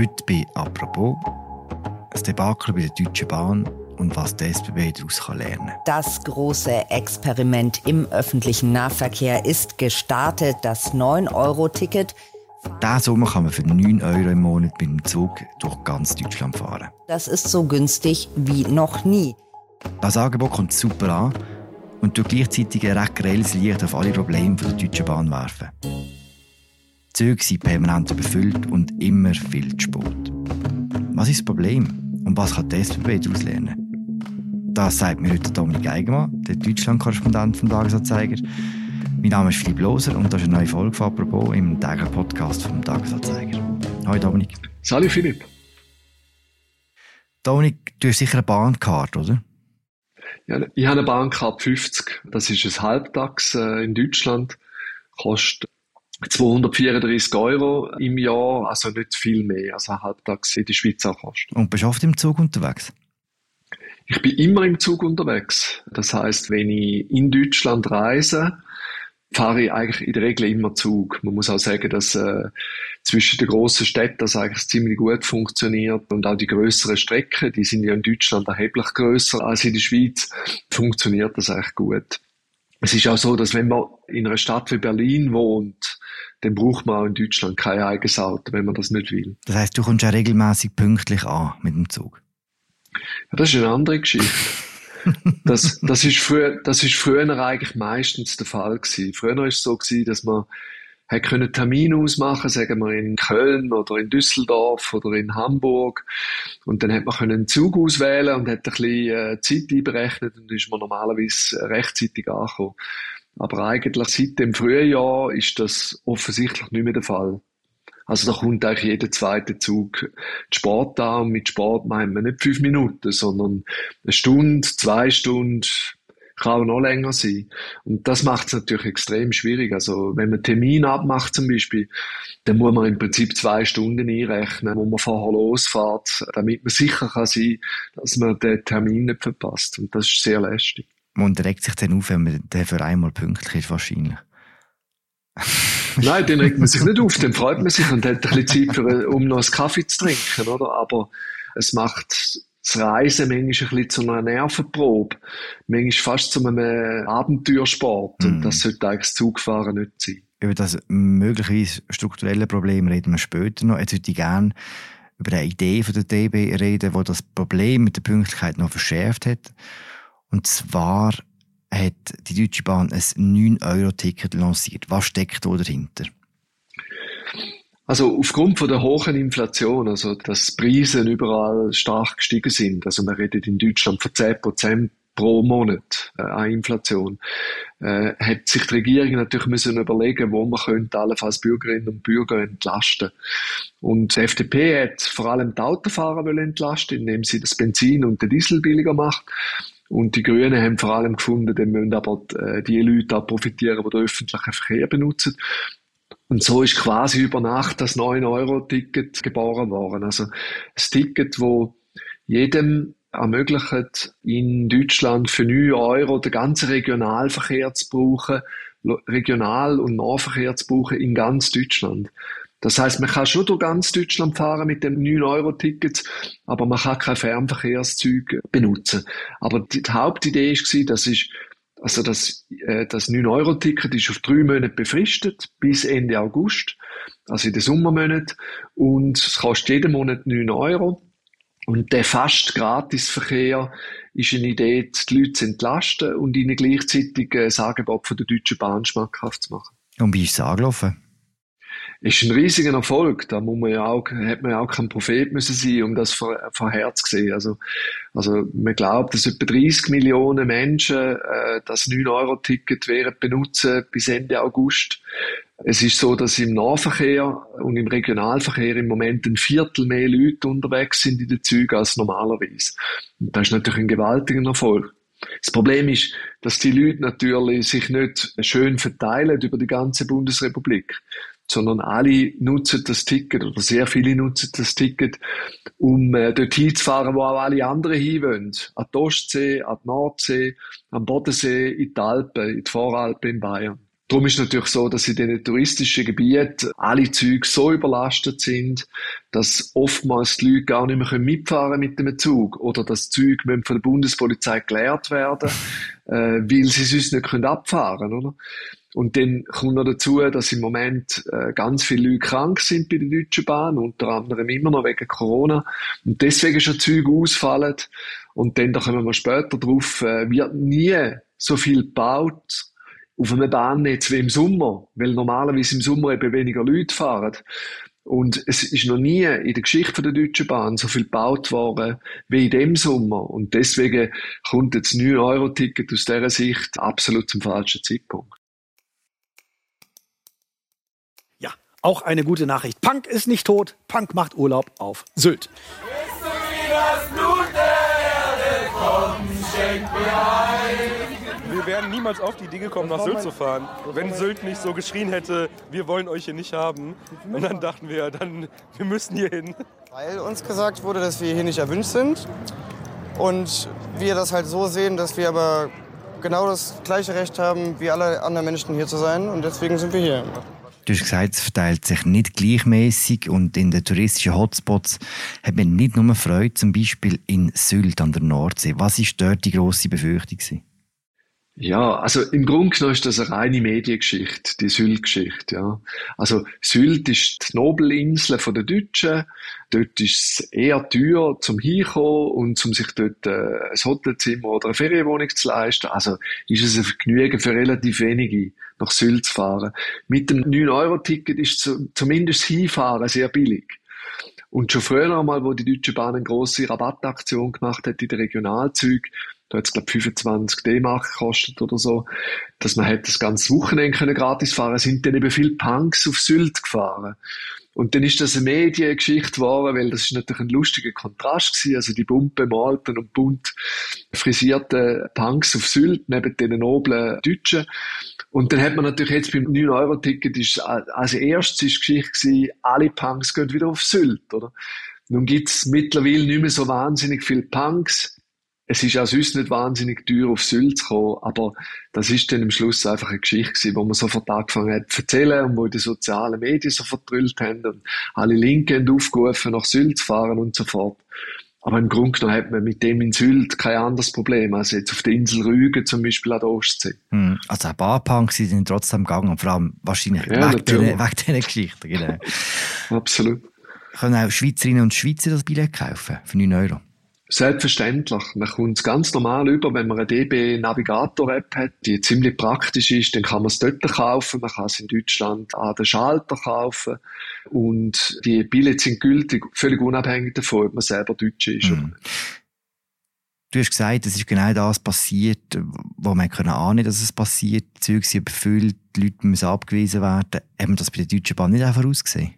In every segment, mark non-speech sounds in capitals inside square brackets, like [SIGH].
Heute bei «Apropos» das Debakel bei der Deutschen Bahn und was die SBB daraus lernen kann. Das große Experiment im öffentlichen Nahverkehr ist gestartet. Das 9-Euro-Ticket diesen Sommer kann man für 9 Euro im Monat mit dem Zug durch ganz Deutschland fahren. Das ist so günstig wie noch nie. Das Angebot kommt super an und durch gleichzeitig ein recht grelles Licht auf alle Probleme der Deutschen Bahn werfen. Die Züge sind permanent überfüllt und immer viel zu spät. Was ist das Problem und was kann die SBB daraus lernen? Das sagt mir heute Dominik Eigenmann, der Deutschland-Korrespondent vom Tagesanzeiger. Mein Name ist Philipp Loser und das ist eine neue Folge von «Apropos» im täglichen Podcast vom Tagesanzeiger. Hallo Dominik. Salut Philipp. Dominik, du hast sicher eine Bahnkarte, oder? Ja, ich habe eine Bahnkarte 50. Das ist ein Halbtags äh, in Deutschland. Kostet 234 Euro im Jahr, also nicht viel mehr als ein Halbtags in der Schweiz auch kostet. Und bist du oft im Zug unterwegs? Ich bin immer im Zug unterwegs. Das heißt, wenn ich in Deutschland reise, fahre ich eigentlich in der Regel immer Zug. Man muss auch sagen, dass äh, zwischen den grossen Städten das eigentlich ziemlich gut funktioniert und auch die größeren Strecken, die sind ja in Deutschland erheblich größer als in der Schweiz, funktioniert das eigentlich gut. Es ist auch so, dass wenn man in einer Stadt wie Berlin wohnt, dann braucht man auch in Deutschland kein eigenes Auto, wenn man das nicht will. Das heißt, du kommst ja regelmäßig pünktlich an mit dem Zug. Ja, das ist eine andere Geschichte. [LAUGHS] Das, das, ist früher, das ist früher eigentlich meistens der Fall gewesen. Früher war es so gewesen, dass man hat können Termin ausmachen, sagen wir in Köln oder in Düsseldorf oder in Hamburg. Und dann hat man können einen Zug auswählen und hat ein bisschen äh, Zeit einberechnet und ist man normalerweise rechtzeitig angekommen. Aber eigentlich seit dem Frühjahr ist das offensichtlich nicht mehr der Fall. Also da kommt eigentlich jeder zweite Zug Sport an. Und mit Sport meint man nicht fünf Minuten, sondern eine Stunde, zwei Stunden, kann auch noch länger sein. Und das macht es natürlich extrem schwierig. Also wenn man Termin abmacht zum Beispiel, dann muss man im Prinzip zwei Stunden einrechnen, wo man vorher losfährt, damit man sicher kann sein, dass man den Termin nicht verpasst. Und das ist sehr lästig. Man regt sich dann auf, wenn man für einmal pünktlich ist, wahrscheinlich. [LAUGHS] Nein, dann regt man sich nicht auf, dann freut man sich und hat ein bisschen Zeit, für, um noch einen Kaffee zu trinken, oder? Aber es macht das Reisen manchmal ein bisschen zu einer Nervenprobe, manchmal fast zu einem Abenteuersport. Mm. Und das sollte eigentlich das Zugfahren nicht sein. Über das möglicherweise strukturelle Problem reden wir später noch. Jetzt würde ich gerne über eine Idee von der DB reden, die das Problem mit der Pünktlichkeit noch verschärft hat. Und zwar hat die Deutsche Bahn ein 9-Euro-Ticket lanciert. Was steckt da dahinter? Also aufgrund von der hohen Inflation, also dass Preise überall stark gestiegen sind, also man redet in Deutschland von 10 Prozent pro Monat äh, an Inflation, äh, hat sich die Regierung natürlich müssen überlegen, wo man könnte allenfalls Bürgerinnen und Bürger entlasten. Und die FDP hat vor allem die Autofahrer entlasten, indem sie das Benzin und den Diesel billiger macht. Und die Grünen haben vor allem gefunden, dann müssen aber äh, die Leute auch profitieren, die den öffentlichen Verkehr benutzen. Und so ist quasi über Nacht das 9-Euro-Ticket geboren worden. Also das Ticket, wo jedem ermöglicht, in Deutschland für 9 Euro den ganzen Regionalverkehr zu brauchen, Regional- und Nahverkehr zu brauchen in ganz Deutschland. Das heißt, man kann schon durch ganz Deutschland fahren mit dem 9-Euro-Ticket, aber man kann kein Fernverkehrszeug benutzen. Aber die, Hauptidee war, das ist, also das, äh, das 9-Euro-Ticket ist auf drei Monate befristet, bis Ende August, also in den Sommermonaten. Und es kostet jeden Monat 9 Euro. Und der fast Gratisverkehr ist eine Idee, die Leute zu entlasten und ihnen gleichzeitig ein Angebot von der Deutschen Bahn schmackhaft zu machen. Und wie ist es angelaufen? Ist ein riesiger Erfolg. Da muss man ja auch, hat man ja auch kein Prophet müssen sein, um das vorherzusehen. Also, also, man glaubt, dass etwa 30 Millionen Menschen, äh, das 9-Euro-Ticket werden benutzen bis Ende August. Es ist so, dass im Nahverkehr und im Regionalverkehr im Moment ein Viertel mehr Leute unterwegs sind in den Zügen als normalerweise. Und das ist natürlich ein gewaltiger Erfolg. Das Problem ist, dass die Leute natürlich sich nicht schön verteilen über die ganze Bundesrepublik sondern alle nutzen das Ticket oder sehr viele nutzen das Ticket, um äh, dort hinzufahren, wo auch alle anderen hinwollen. An die Ostsee, an die Nordsee, am Bodensee, in die Alpen, in die Voralpen in Bayern. Darum ist es natürlich so, dass in den touristischen Gebieten alle Züge so überlastet sind, dass oftmals die Leute gar nicht mehr mitfahren mit dem Zug oder das Zug von der Bundespolizei gelehrt werden, [LAUGHS] äh, weil sie sonst nicht können abfahren oder? Und dann kommt noch dazu, dass im Moment äh, ganz viele Leute krank sind bei der Deutschen Bahn, unter anderem immer noch wegen Corona. Und deswegen schon Züge ausfallen. Und dann, da kommen wir später drauf, äh, wird nie so viel gebaut auf einem Bahnnetz wie im Sommer, weil normalerweise im Sommer eben weniger Leute fahren. Und es ist noch nie in der Geschichte der Deutschen Bahn so viel gebaut worden wie in dem Sommer. Und deswegen kommt jetzt 9-Euro-Ticket aus dieser Sicht absolut zum falschen Zeitpunkt. Ja, auch eine gute Nachricht. Punk ist nicht tot, Punk macht Urlaub auf Sylt. Bist du wie das Blut der Erde, komm, schenk mir ein wir wären niemals auf die Idee gekommen, nach Sylt zu fahren, wenn Sylt nicht so geschrien hätte, wir wollen euch hier nicht haben. Und dann dachten wir, dann, wir müssen hier hin. Weil uns gesagt wurde, dass wir hier nicht erwünscht sind. Und wir das halt so sehen, dass wir aber genau das gleiche Recht haben, wie alle anderen Menschen hier zu sein. Und deswegen sind wir hier. Du hast gesagt, es verteilt sich nicht gleichmäßig und in den touristischen Hotspots hat man nicht nur Freude, zum Beispiel in Sylt an der Nordsee. Was war dort die grosse Befürchtung? Ja, also im Grunde genommen ist das eine reine Mediengeschichte, die Sylt-Geschichte, ja. Also Sylt ist die Nobelinsel den Deutschen. Dort ist es eher teuer zum Hinkommen und zum sich dort äh, ein Hotelzimmer oder eine Ferienwohnung zu leisten. Also ist es ein Vergnügen für relativ wenige, nach Sylt zu fahren. Mit dem 9-Euro-Ticket ist zumindest das Hinfahren sehr billig. Und schon früher einmal, wo die Deutsche Bahn eine grosse Rabattaktion gemacht hat in den Regionalzügen, da hat es, glaube 25 D-Mark gekostet oder so, dass man hätte das ganze Wochenende können gratis fahren sind dann eben viele Punks auf Sylt gefahren. Und dann ist das eine Mediengeschichte geworden, weil das ist natürlich ein lustiger Kontrast gewesen. Also die bunt bemalten und bunt frisierten Punks auf Sylt neben den noblen Deutschen. Und dann hat man natürlich jetzt beim 9-Euro-Ticket ist, als erstes ist die Geschichte gewesen, alle Punks gehen wieder auf Sylt, oder? Nun gibt's mittlerweile nicht mehr so wahnsinnig viele Punks es ist auch sonst nicht wahnsinnig teuer, auf Sylt zu kommen, aber das ist dann am Schluss einfach eine Geschichte gewesen, wo man sofort angefangen hat zu erzählen und wo die sozialen Medien so vertrüllt haben und alle Linken haben aufgerufen, nach Sylt zu fahren und so fort. Aber im Grunde genommen hat man mit dem in Sylt kein anderes Problem als jetzt auf der Insel Rügen zum Beispiel an der Ostsee. Hm, also ein paar Punks sind trotzdem gegangen, vor allem wahrscheinlich ja, wegen, diesen Geschichten. Genau. [LAUGHS] Absolut. Können auch Schweizerinnen und Schweizer das Billett kaufen für 9 Euro? Selbstverständlich. Man kommt es ganz normal über, wenn man eine DB Navigator App hat, die ziemlich praktisch ist, dann kann man es dort kaufen. Man kann es in Deutschland an den Schalter kaufen. Und die Billets sind gültig, völlig unabhängig davon, ob man selber Deutsch ist. Mhm. Du hast gesagt, es ist genau das passiert, wo man können ahnen, dass es passiert. Die Züge sind überfüllt, die Leute müssen abgewiesen werden. Haben wir das bei der Deutschen Bahn nicht einfach ausgesehen?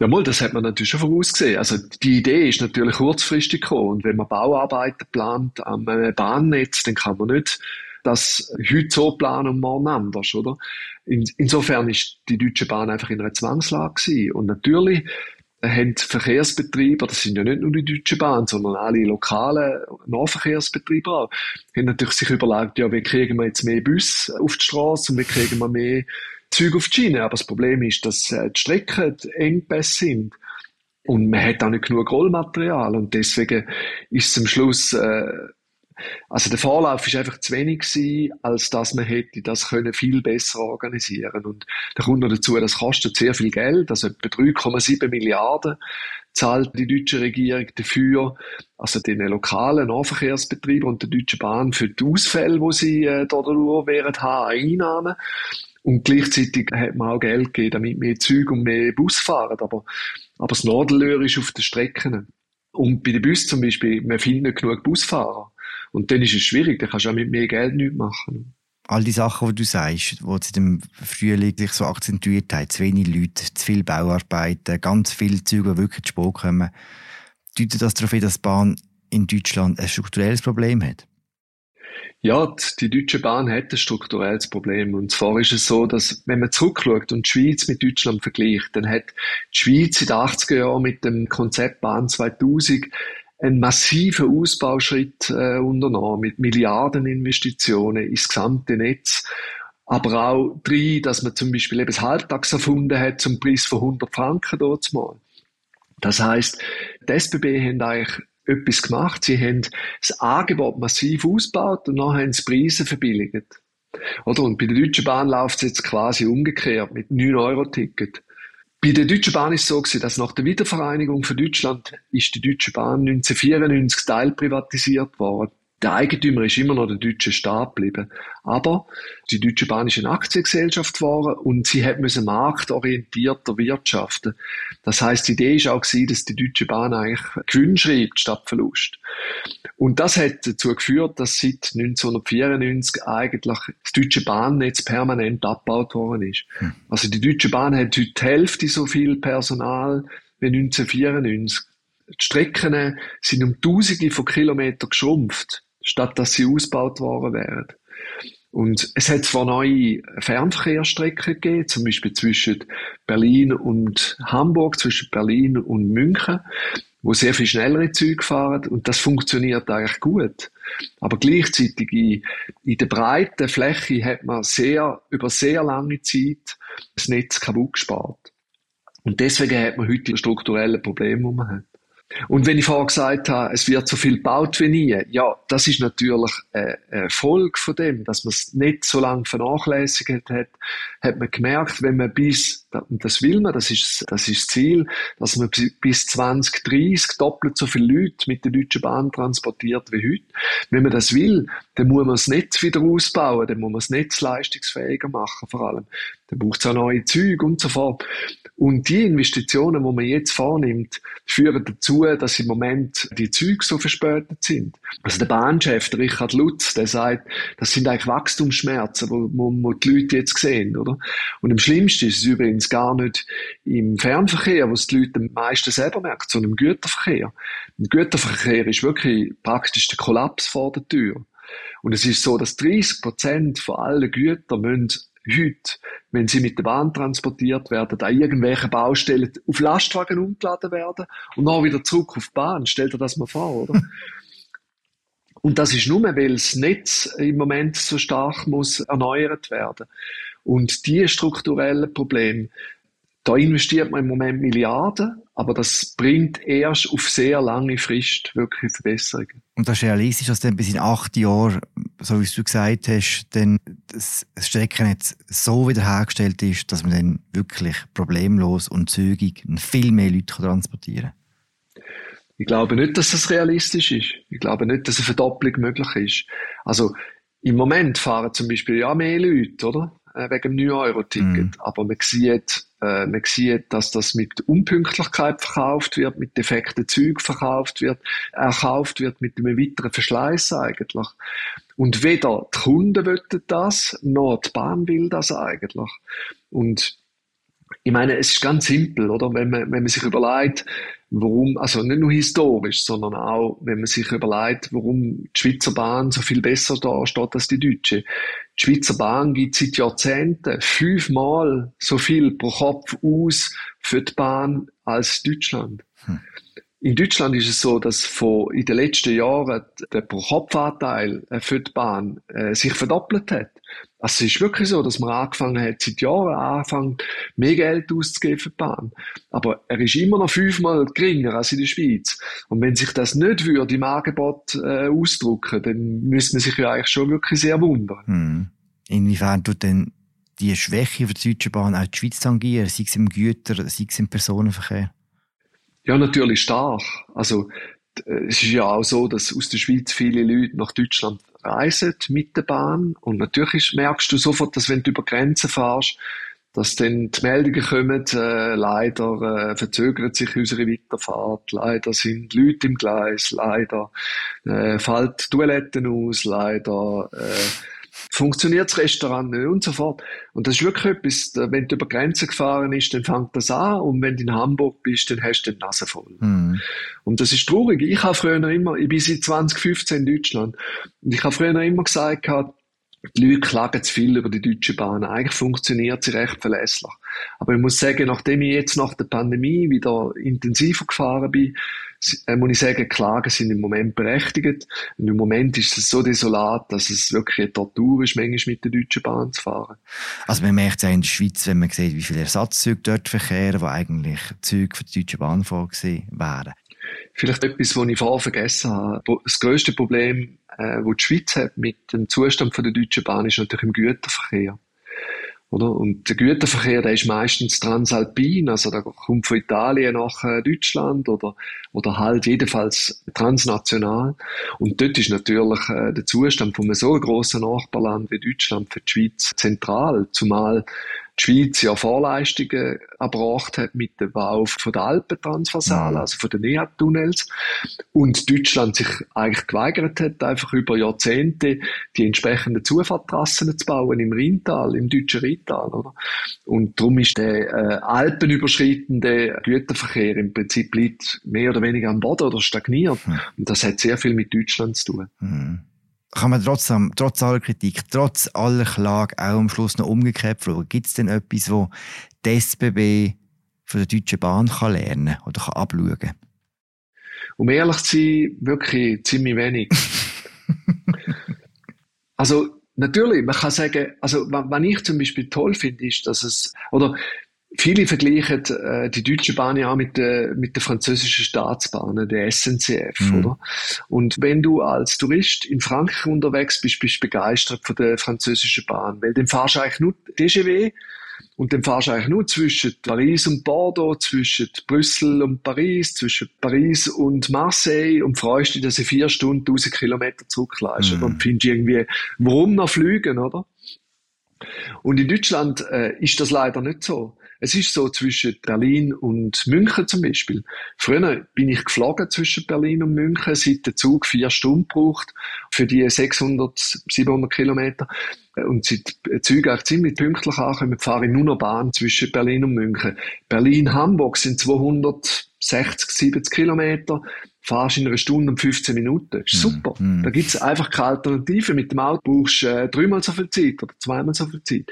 Ja, mal, das hat man natürlich schon vorausgesehen. Also die Idee ist natürlich kurzfristig gekommen. Und wenn man Bauarbeiten plant am äh, Bahnnetz, dann kann man nicht das heute so planen und morgen anders, oder? In, insofern ist die Deutsche Bahn einfach in einer Zwangslage gewesen. Und natürlich haben Verkehrsbetriebe, das sind ja nicht nur die Deutsche Bahn, sondern alle lokalen Nahverkehrsbetriebe auch, haben natürlich sich überlegt, ja, wie kriegen wir jetzt mehr Bus auf die Straße und wie kriegen wir mehr Züge auf die Schiene. Aber das Problem ist, dass äh, die Strecken Engpässe sind. Und man hat auch nicht genug Rollmaterial. Und deswegen ist es am Schluss, äh, also der Vorlauf ist einfach zu wenig gewesen, als dass man hätte das können viel besser organisieren. Und da kommt noch dazu, das kostet sehr viel Geld, also etwa 3,7 Milliarden zahlt die deutsche Regierung dafür, also den lokalen Nahverkehrsbetrieben und der Deutschen Bahn für die Ausfälle, wo sie äh, dadurch während haben, Einnahmen. Und gleichzeitig hat man auch Geld gegeben, damit mehr Züge und mehr Bus fahren. Aber, aber das Nadelöhr ist auf den Strecken. Und bei den Bus zum Beispiel, man findet nicht genug Busfahrer. Und dann ist es schwierig, dann kannst du auch mit mehr Geld nichts machen. All die Sachen, die du sagst, die sich im Frühling sich so akzentuiert haben, zu wenig Leute, zu viel Bauarbeiten, ganz viele Züge, die wirklich zu spät kommen, deutet das darauf hin, dass die Bahn in Deutschland ein strukturelles Problem hat? Ja, die Deutsche Bahn hat ein strukturelles Problem. Und zwar ist es so, dass, wenn man zurückschaut und die Schweiz mit Deutschland vergleicht, dann hat die Schweiz in den 80er Jahren mit dem Konzept Bahn 2000 einen massiven Ausbauschritt äh, unternommen mit Milliardeninvestitionen ins gesamte Netz. aber auch drin, dass man zum Beispiel eben das Halbtags erfunden hat zum Preis von 100 Franken dort mal. Das heißt, die SBB haben eigentlich etwas gemacht. Sie haben das Angebot massiv ausgebaut und dann haben sie Preise verbilligt. Oder? Und bei der Deutschen Bahn läuft es jetzt quasi umgekehrt mit 9-Euro-Ticket. Bei der Deutschen Bahn ist es so gewesen, dass nach der Wiedervereinigung von Deutschland ist die Deutsche Bahn 1994 teilprivatisiert worden. Der Eigentümer ist immer noch der deutsche Staat geblieben. Aber die Deutsche Bahn ist eine Aktiengesellschaft geworden und sie hat müssen marktorientierter wirtschaften. Das heißt, die Idee ist auch gewesen, dass die Deutsche Bahn eigentlich Gewinn schreibt statt Verlust. Und das hat dazu geführt, dass seit 1994 eigentlich das deutsche Bahnnetz permanent abgebaut worden ist. Hm. Also die Deutsche Bahn hat heute die Hälfte so viel Personal wie 1994. Die Strecken sind um Tausende von Kilometern geschrumpft statt dass sie ausgebaut worden wären. Und es hat zwar neue Fernverkehrsstrecken gegeben, zum Beispiel zwischen Berlin und Hamburg, zwischen Berlin und München, wo sehr viel schnellere Züge fahren und das funktioniert eigentlich gut. Aber gleichzeitig in, in der breiten Fläche hat man sehr, über sehr lange Zeit das Netz kaputt gespart. Und deswegen hat man heute die strukturellen Probleme, die man hat. Und wenn ich vorher gesagt habe, es wird so viel gebaut wie nie, ja, das ist natürlich eine Folge von dem, dass man es nicht so lange vernachlässigt hat, hat man gemerkt, wenn man bis, und das will man, das ist, das ist Ziel, dass man bis 2030 doppelt so viele Leute mit der Deutschen Bahn transportiert wie heute. Wenn man das will, dann muss man das Netz wieder ausbauen, dann muss man das Netz leistungsfähiger machen, vor allem. Dann braucht es auch neue Züge und so fort. Und die Investitionen, die man jetzt vornimmt, führen dazu, dass im Moment die Züge so verspätet sind. Also der Bahnchef, der Richard Lutz, der sagt, das sind eigentlich Wachstumsschmerzen, wo, die Leute jetzt sehen, oder? Und am schlimmsten ist es übrigens gar nicht im Fernverkehr, wo es die Leute am meisten selber merken, sondern im Güterverkehr. Im Güterverkehr ist wirklich praktisch der Kollaps vor der Tür. Und es ist so, dass 30 Prozent von allen Gütern müssen heute, wenn sie mit der Bahn transportiert werden, an irgendwelchen Baustellen auf Lastwagen umgeladen werden und dann wieder zurück auf die Bahn. Stellt dir das mal vor, oder? [LAUGHS] und das ist nur, weil das Netz im Moment so stark muss erneuert werden. Und die strukturellen Probleme, da investiert man im Moment Milliarden, aber das bringt erst auf sehr lange Frist wirklich Verbesserungen. Und das ist realistisch, dass dann bis in acht Jahren, so wie du gesagt hast, dann das Streckennetz so wiederhergestellt ist, dass man dann wirklich problemlos und zügig viel mehr Leute transportieren kann? Ich glaube nicht, dass das realistisch ist. Ich glaube nicht, dass eine Verdopplung möglich ist. Also im Moment fahren zum Beispiel ja mehr Leute, oder? Äh, wegen dem 9-Euro-Ticket. Mm. Aber man sieht, äh, man sieht, dass das mit Unpünktlichkeit verkauft wird, mit defekten Zügen verkauft wird, erkauft wird mit einem weiteren Verschleiß eigentlich. Und weder die Kunden wollen das, noch die Bahn will das eigentlich. Und ich meine, es ist ganz simpel, oder? Wenn man, wenn man sich überlegt, warum, also nicht nur historisch, sondern auch, wenn man sich überlegt, warum die Schweizer Bahn so viel besser da steht als die deutsche. Die Schweizer Bahn gibt seit Jahrzehnten fünfmal so viel pro Kopf aus für die Bahn als Deutschland. Hm. In Deutschland ist es so, dass von, in den letzten Jahren der Pro-Kopf-Anteil äh, für die Bahn äh, sich verdoppelt hat. Also es ist wirklich so, dass man angefangen hat, seit Jahren angefangen, mehr Geld auszugeben für die Bahn. Aber er ist immer noch fünfmal geringer als in der Schweiz. Und wenn sich das nicht würde im Angebot äh, ausdrücken, dann müsste man sich ja eigentlich schon wirklich sehr wundern. Hm. Inwiefern tut denn die Schwäche für die Deutsche Bahn auch die Schweiz tangieren, sei es im Güter, sei es im Personenverkehr? Ja, natürlich stark. Also, es ist ja auch so, dass aus der Schweiz viele Leute nach Deutschland reisen mit der Bahn. Und natürlich merkst du sofort, dass wenn du über Grenzen fährst, dass dann die Meldungen kommen, äh, leider äh, verzögert sich unsere Weiterfahrt, leider sind Leute im Gleis, leider äh, fällt Toiletten aus, leider äh, funktioniert das Restaurant nicht und so fort. Und das ist wirklich etwas, wenn du über Grenzen gefahren bist, dann fängt das an und wenn du in Hamburg bist, dann hast du die Nase voll. Mhm. Und das ist traurig. Ich habe früher immer, ich bin seit 2015 in Deutschland und ich habe früher immer gesagt, die Leute klagen zu viel über die Deutsche Bahn. Eigentlich funktioniert sie recht verlässlich. Aber ich muss sagen, nachdem ich jetzt nach der Pandemie wieder intensiver gefahren bin, äh, muss ich sagen, Klagen sind im Moment berechtigt. Und im Moment ist es so desolat, dass es wirklich eine Tortur ist, manchmal mit der Deutschen Bahn zu fahren. Also man merkt es auch in der Schweiz, wenn man sieht, wie viele Ersatzzüge dort verkehren, wo eigentlich Züge für die Deutsche Bahn vorgesehen wären. Vielleicht etwas, was ich vorher vergessen habe. Das grösste Problem, äh, das die Schweiz hat mit dem Zustand der Deutschen Bahn, ist natürlich im Güterverkehr. Oder? Und der Güterverkehr, der ist meistens transalpin, also der kommt von Italien nach äh, Deutschland oder, oder halt jedenfalls transnational. Und dort ist natürlich äh, der Zustand von einem so grossen Nachbarland wie Deutschland für die Schweiz zentral, zumal die Schweiz ja Vorleistungen erbracht hat mit dem Bau von der Alpentransversalen, also von den NEAT-Tunnels. Und Deutschland sich eigentlich geweigert hat, einfach über Jahrzehnte die entsprechenden Zufahrttrassen zu bauen im Rheintal, im deutschen Rheintal, oder? Und darum ist der äh, alpenüberschreitende Güterverkehr im Prinzip liegt mehr oder weniger am Boden oder stagniert. Mhm. Und das hat sehr viel mit Deutschland zu tun. Mhm kann man trotzdem, trotz aller Kritik, trotz aller Klage auch am Schluss noch umgekehrt fragen, gibt es denn etwas, wo die SBB von der Deutschen Bahn kann lernen oder kann abschauen kann? Um ehrlich zu sein, wirklich ziemlich wenig. [LAUGHS] also, natürlich, man kann sagen, also, was ich zum Beispiel toll finde, ist, dass es, oder Viele vergleichen äh, die Deutsche Bahn ja auch mit der, mit der französischen Staatsbahn, der SNCF, mhm. oder? Und wenn du als Tourist in Frankreich unterwegs bist, bist du begeistert von der französischen Bahn, weil dann fahrst du eigentlich nur TGV und dann fahrst du eigentlich nur zwischen Paris und Bordeaux, zwischen Brüssel und Paris, zwischen Paris und Marseille und freust dich, dass du vier Stunden 1000 Kilometer zurückleist. Mhm. Und findest irgendwie, warum noch fliegen, oder? Und in Deutschland äh, ist das leider nicht so. Es ist so zwischen Berlin und München zum Beispiel. Früher bin ich geflogen zwischen Berlin und München, seit der Zug vier Stunden braucht für die 600, 700 Kilometer. Und seit die Züge auch ziemlich pünktlich ankommen, fahre ich nur noch Bahn zwischen Berlin und München. Berlin-Hamburg sind 260, 70 Kilometer fahrst in einer Stunde und 15 Minuten. Ist mhm. super. Mm. Da gibt's einfach keine Alternative. Mit dem Auto brauchst du äh, dreimal so viel Zeit oder zweimal so viel Zeit.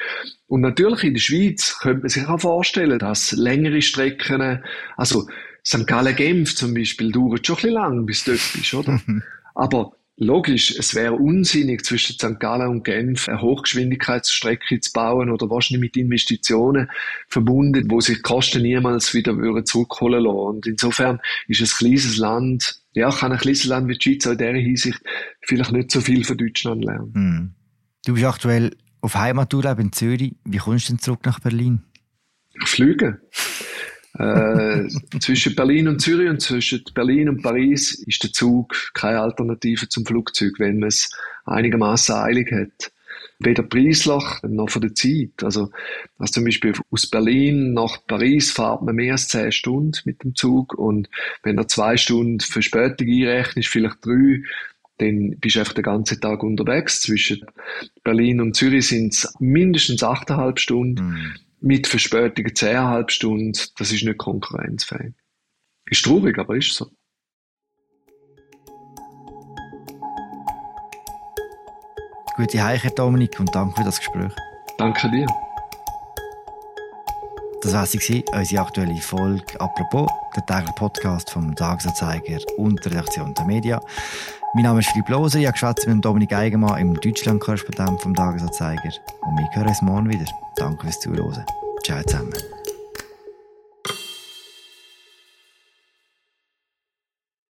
Und natürlich in der Schweiz könnte man sich auch vorstellen, dass längere Strecken, also St. Gallen-Genf zum Beispiel, dauert schon ein bisschen lang, bis du dort bist, oder? [LAUGHS] Aber Logisch, es wäre unsinnig, zwischen St. Gallen und Genf eine Hochgeschwindigkeitsstrecke zu bauen oder wahrscheinlich mit Investitionen verbunden, wo sich die Kosten niemals wieder zurückholen lassen. Und insofern ist ein kleines Land, ja, kann ein kleines Land wie die Schweiz in dieser Hinsicht vielleicht nicht so viel von Deutschland lernen. Hm. Du bist aktuell auf Heimaturlaub in Zürich. Wie kommst du denn zurück nach Berlin? Ich fliege. Äh, zwischen Berlin und Zürich und zwischen Berlin und Paris ist der Zug keine Alternative zum Flugzeug, wenn man es einigermaßen eilig hat. Weder preislich noch von der Zeit. Also, also zum Beispiel aus Berlin nach Paris fahrt man mehr als zehn Stunden mit dem Zug und wenn er zwei Stunden Verspätung einrechnet, vielleicht drei, dann bist du einfach den ganzen Tag unterwegs. Zwischen Berlin und Zürich sind es mindestens achteinhalb Stunden. Mhm mit Verspätungen 10,5 Stunden, das ist nicht konkurrenzfähig. Ist traurig, aber ist so. Gute Heiche, Dominik, und danke für das Gespräch. Danke dir. Das war sie, unsere aktuelle Folge «Apropos», der tägliche Podcast vom Tagesanzeiger und der Redaktion der Media. Mein Name ist Philipp Lose, ich habe mit Dominik Eigenmann im Deutschland-Korrespondent vom Tagesanzeiger. Und wir hören uns morgen wieder. Danke fürs Zuhören. Ciao zusammen.